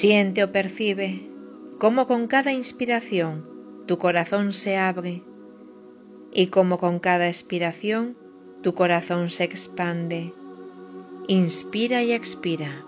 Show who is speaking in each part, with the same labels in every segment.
Speaker 1: Siente o percibe cómo con cada inspiración tu corazón se abre y cómo con cada expiración tu corazón se expande. Inspira y expira.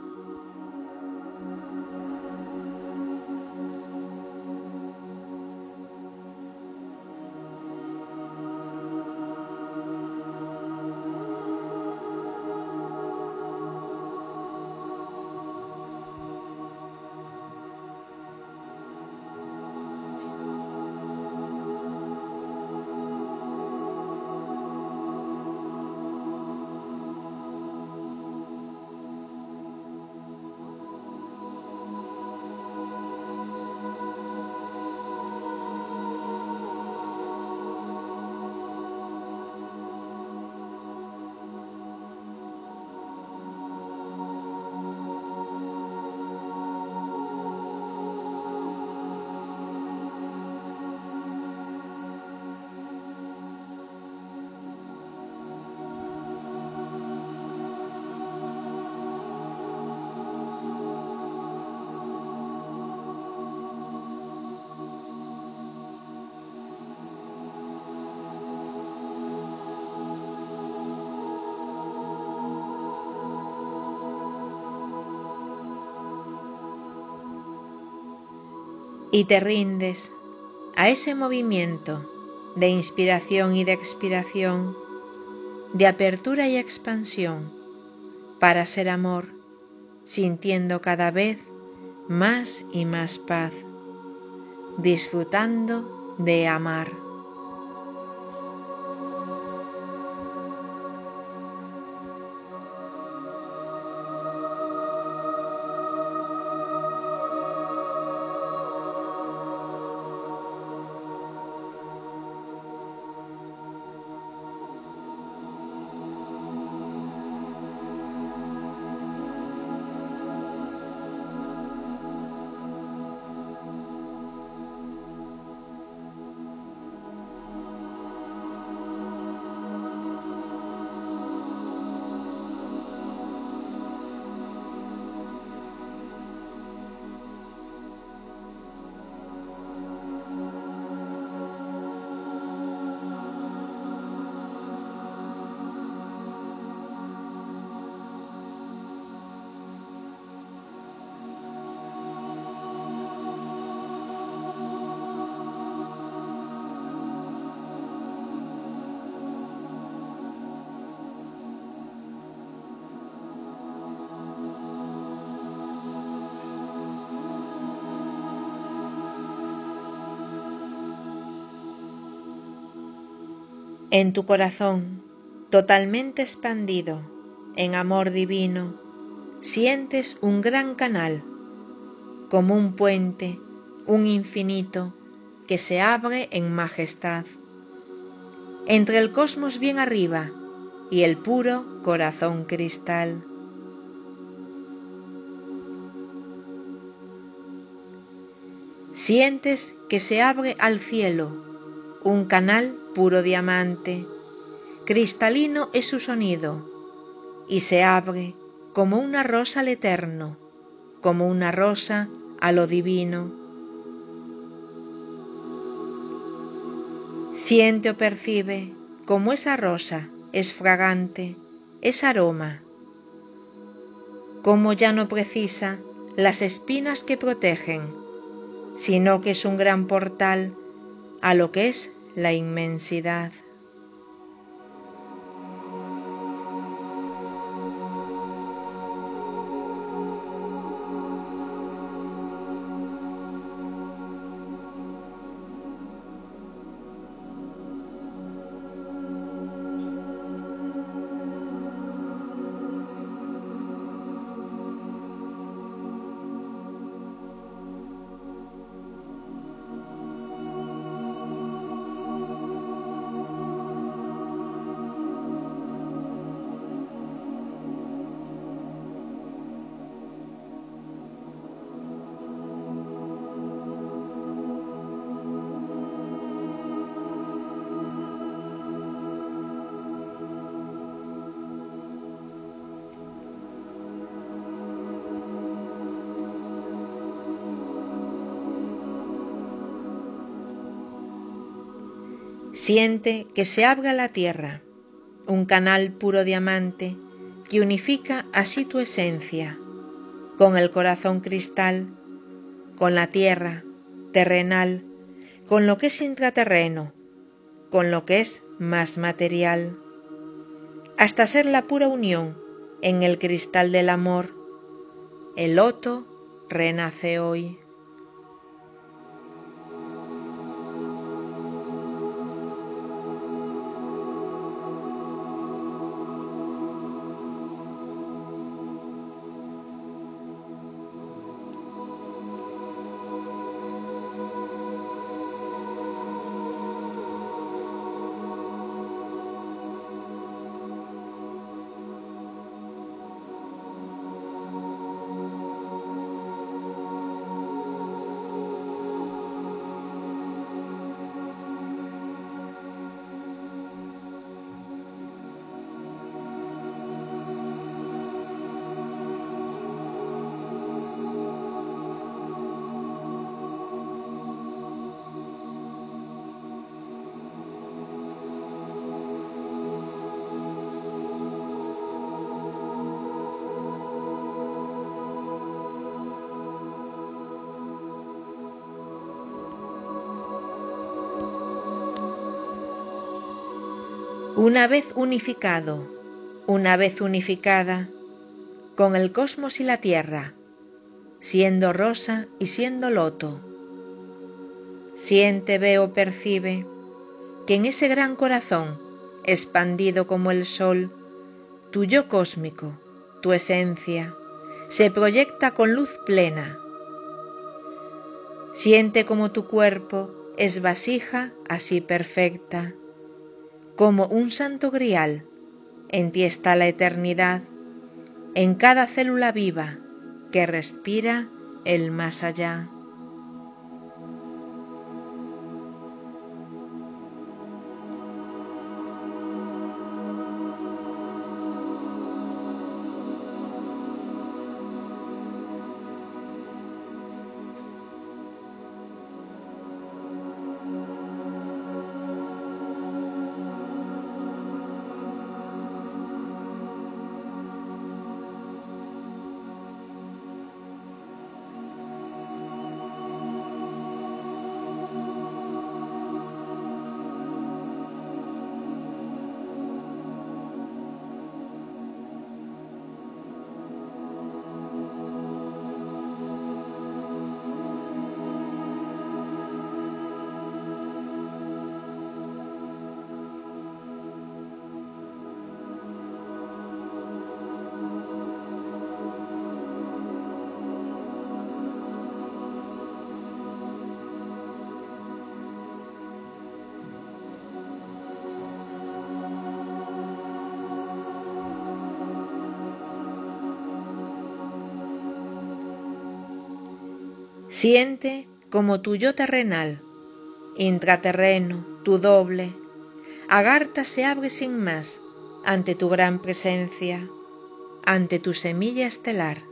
Speaker 1: Y te rindes a ese movimiento de inspiración y de expiración, de apertura y expansión, para ser amor, sintiendo cada vez más y más paz, disfrutando de amar. En tu corazón, totalmente expandido en amor divino, sientes un gran canal, como un puente, un infinito que se abre en majestad, entre el cosmos bien arriba y el puro corazón cristal. Sientes que se abre al cielo un canal puro diamante, cristalino es su sonido, y se abre como una rosa al eterno, como una rosa a lo divino. Siente o percibe como esa rosa es fragante, es aroma, como ya no precisa las espinas que protegen, sino que es un gran portal a lo que es la inmensidad. Siente que se abra la tierra, un canal puro diamante que unifica así tu esencia, con el corazón cristal, con la tierra terrenal, con lo que es intraterreno, con lo que es más material, hasta ser la pura unión en el cristal del amor. El loto renace hoy. Una vez unificado, una vez unificada, con el cosmos y la tierra, siendo rosa y siendo loto, siente, ve o percibe que en ese gran corazón, expandido como el sol, tu yo cósmico, tu esencia, se proyecta con luz plena. Siente como tu cuerpo es vasija así perfecta, como un santo grial. En ti está la eternidad, en cada célula viva que respira el más allá. Siente como tu yo terrenal, intraterreno, tu doble, Agartha se abre sin más ante tu gran presencia, ante tu semilla estelar.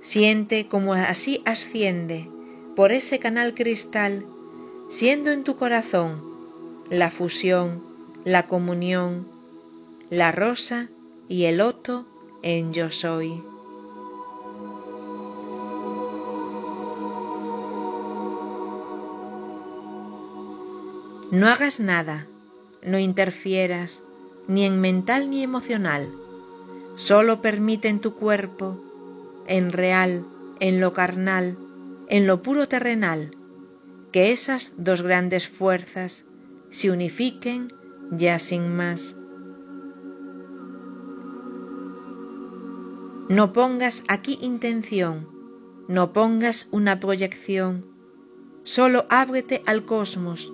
Speaker 1: Siente como así asciende por ese canal cristal, siendo en tu corazón la fusión, la comunión, la rosa y el loto en yo soy. No hagas nada, no interfieras, ni en mental ni emocional. Solo permite en tu cuerpo, en real, en lo carnal, en lo puro terrenal, que esas dos grandes fuerzas se unifiquen ya sin más. No pongas aquí intención, no pongas una proyección, solo ábrete al cosmos,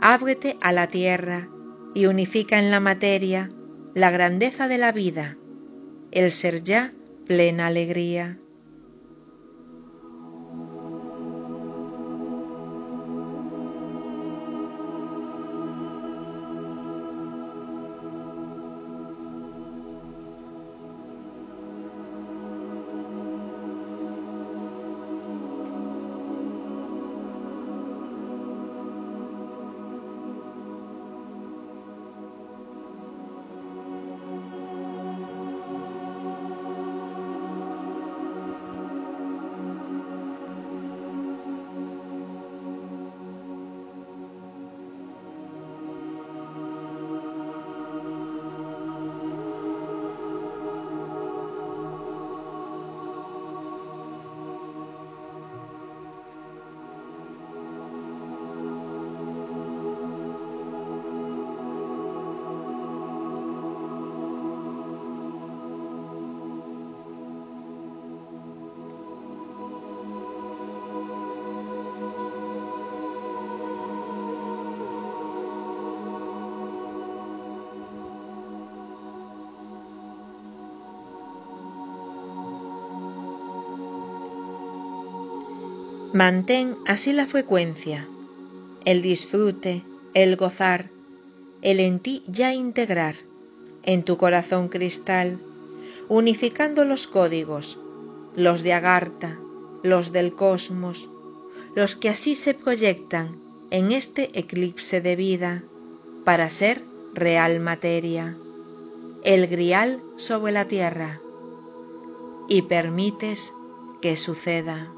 Speaker 1: ábrete a la tierra y unifica en la materia la grandeza de la vida, el ser ya plena alegría. Mantén así la frecuencia, el disfrute, el gozar, el en ti ya integrar, en tu corazón cristal, unificando los códigos, los de Agartha, los del cosmos, los que así se proyectan en este eclipse de vida para ser real materia, el grial sobre la tierra, y permites que suceda.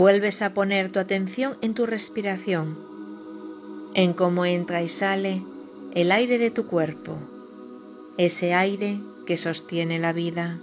Speaker 1: Vuelves a poner tu atención en tu respiración, en cómo entra y sale el aire de tu cuerpo, ese aire que sostiene la vida.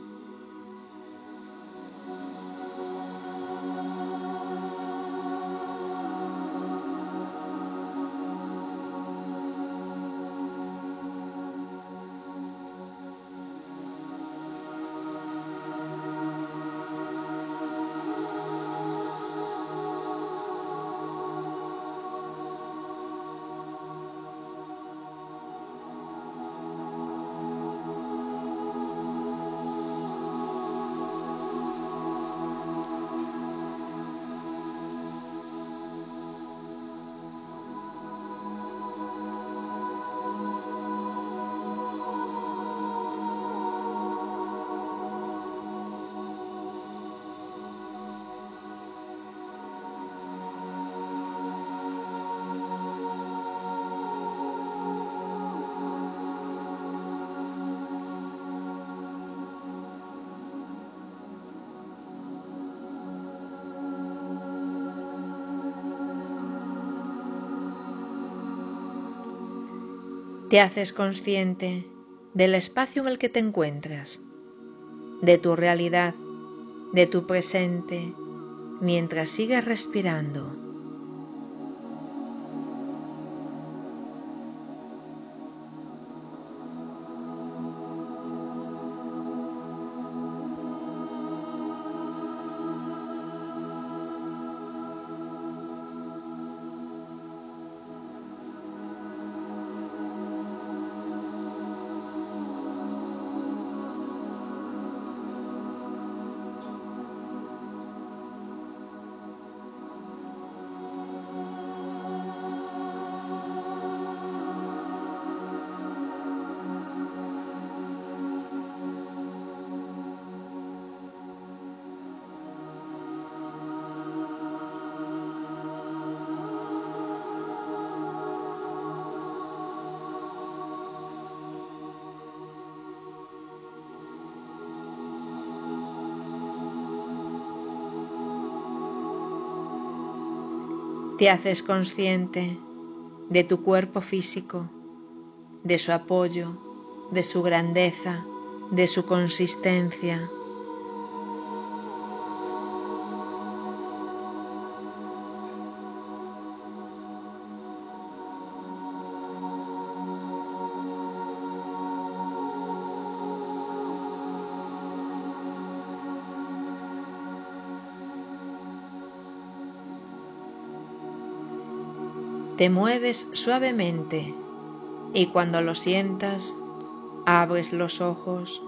Speaker 1: Te haces consciente del espacio en el que te encuentras, de tu realidad, de tu presente, mientras sigues respirando. Te haces consciente de tu cuerpo físico, de su apoyo, de su grandeza, de su consistencia. Te mueves suavemente y cuando lo sientas, abres los ojos